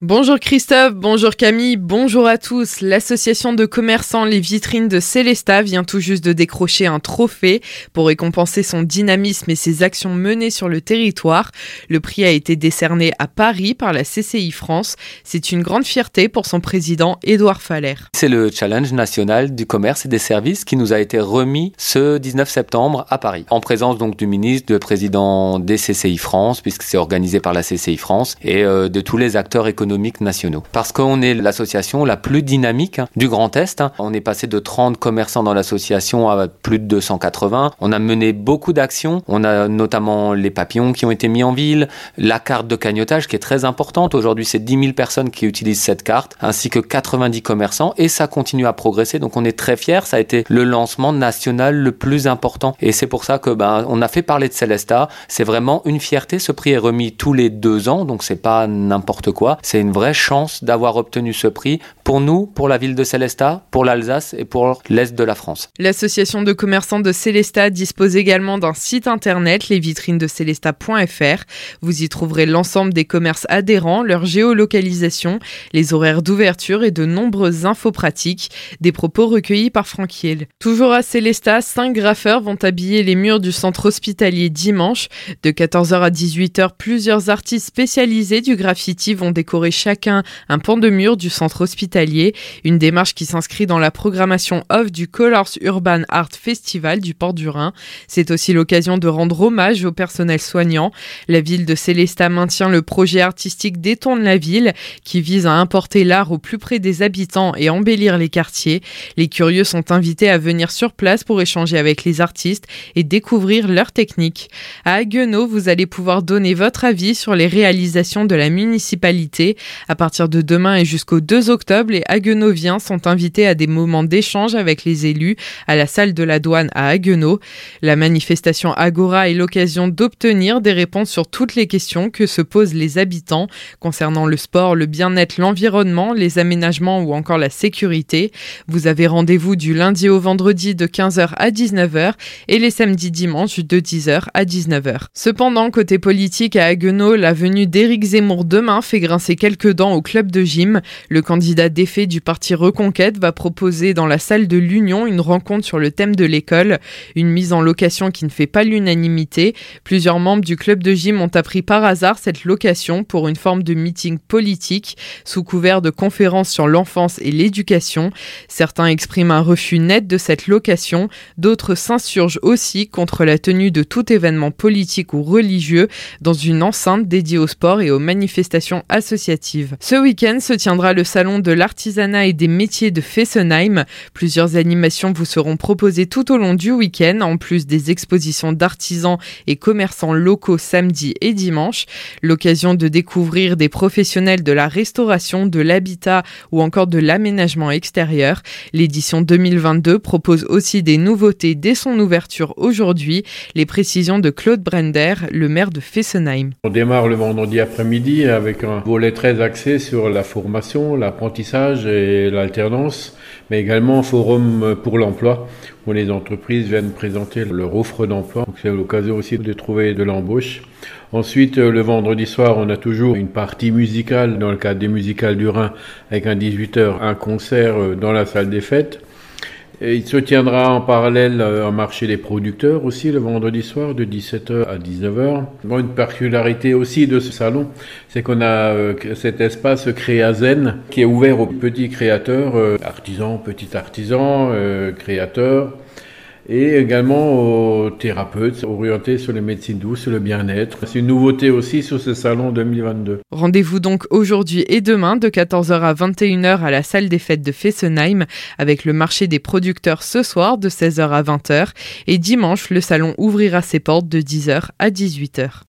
Bonjour Christophe, bonjour Camille, bonjour à tous. L'association de commerçants Les Vitrines de Célesta vient tout juste de décrocher un trophée pour récompenser son dynamisme et ses actions menées sur le territoire. Le prix a été décerné à Paris par la CCI France. C'est une grande fierté pour son président Édouard Faller. C'est le challenge national du commerce et des services qui nous a été remis ce 19 septembre à Paris. En présence donc du ministre, du président des CCI France, puisque c'est organisé par la CCI France, et euh, de tous les acteurs économiques nationaux. Parce qu'on est l'association la plus dynamique hein, du Grand Est. Hein. On est passé de 30 commerçants dans l'association à plus de 280. On a mené beaucoup d'actions. On a notamment les papillons qui ont été mis en ville, la carte de cagnotage qui est très importante. Aujourd'hui, c'est 10 000 personnes qui utilisent cette carte, ainsi que 90 commerçants, et ça continue à progresser. Donc on est très fiers. Ça a été le lancement national le plus important. Et c'est pour ça que ben, on a fait parler de Celesta. C'est vraiment une fierté. Ce prix est remis tous les deux ans, donc c'est pas n'importe quoi. Une vraie chance d'avoir obtenu ce prix pour nous, pour la ville de Célestat, pour l'Alsace et pour l'Est de la France. L'association de commerçants de Célestat dispose également d'un site internet, lesvitrinesdecélestat.fr. Vous y trouverez l'ensemble des commerces adhérents, leur géolocalisation, les horaires d'ouverture et de nombreuses infos pratiques, des propos recueillis par Franck Hiel. Toujours à Célestat, cinq graffeurs vont habiller les murs du centre hospitalier dimanche. De 14h à 18h, plusieurs artistes spécialisés du graffiti vont décorer chacun un pan de mur du centre hospitalier, une démarche qui s'inscrit dans la programmation off du Colors Urban Art Festival du Port du Rhin. C'est aussi l'occasion de rendre hommage au personnel soignant. La ville de Célestat maintient le projet artistique Détourne la ville qui vise à importer l'art au plus près des habitants et embellir les quartiers. Les curieux sont invités à venir sur place pour échanger avec les artistes et découvrir leurs techniques. À Haguenau, vous allez pouvoir donner votre avis sur les réalisations de la municipalité à partir de demain et jusqu'au 2 octobre, les Haguenoviens sont invités à des moments d'échange avec les élus à la salle de la douane à Haguenau. La manifestation Agora est l'occasion d'obtenir des réponses sur toutes les questions que se posent les habitants concernant le sport, le bien-être, l'environnement, les aménagements ou encore la sécurité. Vous avez rendez-vous du lundi au vendredi de 15h à 19h et les samedis dimanches de 10h à 19h. Cependant, côté politique à Haguenau, la venue d'Éric Zemmour demain fait grincer quelques quelques dents au club de gym. Le candidat défait du parti Reconquête va proposer dans la salle de l'Union une rencontre sur le thème de l'école, une mise en location qui ne fait pas l'unanimité. Plusieurs membres du club de gym ont appris par hasard cette location pour une forme de meeting politique sous couvert de conférences sur l'enfance et l'éducation. Certains expriment un refus net de cette location, d'autres s'insurgent aussi contre la tenue de tout événement politique ou religieux dans une enceinte dédiée au sport et aux manifestations associatives ce week-end se tiendra le salon de l'artisanat et des métiers de Fessenheim. Plusieurs animations vous seront proposées tout au long du week-end, en plus des expositions d'artisans et commerçants locaux samedi et dimanche. L'occasion de découvrir des professionnels de la restauration, de l'habitat ou encore de l'aménagement extérieur. L'édition 2022 propose aussi des nouveautés dès son ouverture aujourd'hui. Les précisions de Claude Brender, le maire de Fessenheim. On démarre le vendredi après-midi avec un volet très axé sur la formation, l'apprentissage et l'alternance, mais également forum pour l'emploi où les entreprises viennent présenter leur offre d'emploi. C'est l'occasion aussi de trouver de l'embauche. Ensuite, le vendredi soir, on a toujours une partie musicale dans le cadre des musicales du Rhin avec un 18h, un concert dans la salle des fêtes il se tiendra en parallèle un marché des producteurs aussi le vendredi soir de 17h à 19h. Bon, une particularité aussi de ce salon, c'est qu'on a euh, cet espace Créazen qui est ouvert aux petits créateurs, euh, artisans, petits artisans, euh, créateurs et également aux thérapeutes orientés sur les médecines douces, le bien-être. C'est une nouveauté aussi sur ce salon 2022. Rendez-vous donc aujourd'hui et demain de 14h à 21h à la salle des fêtes de Fessenheim avec le marché des producteurs ce soir de 16h à 20h et dimanche le salon ouvrira ses portes de 10h à 18h.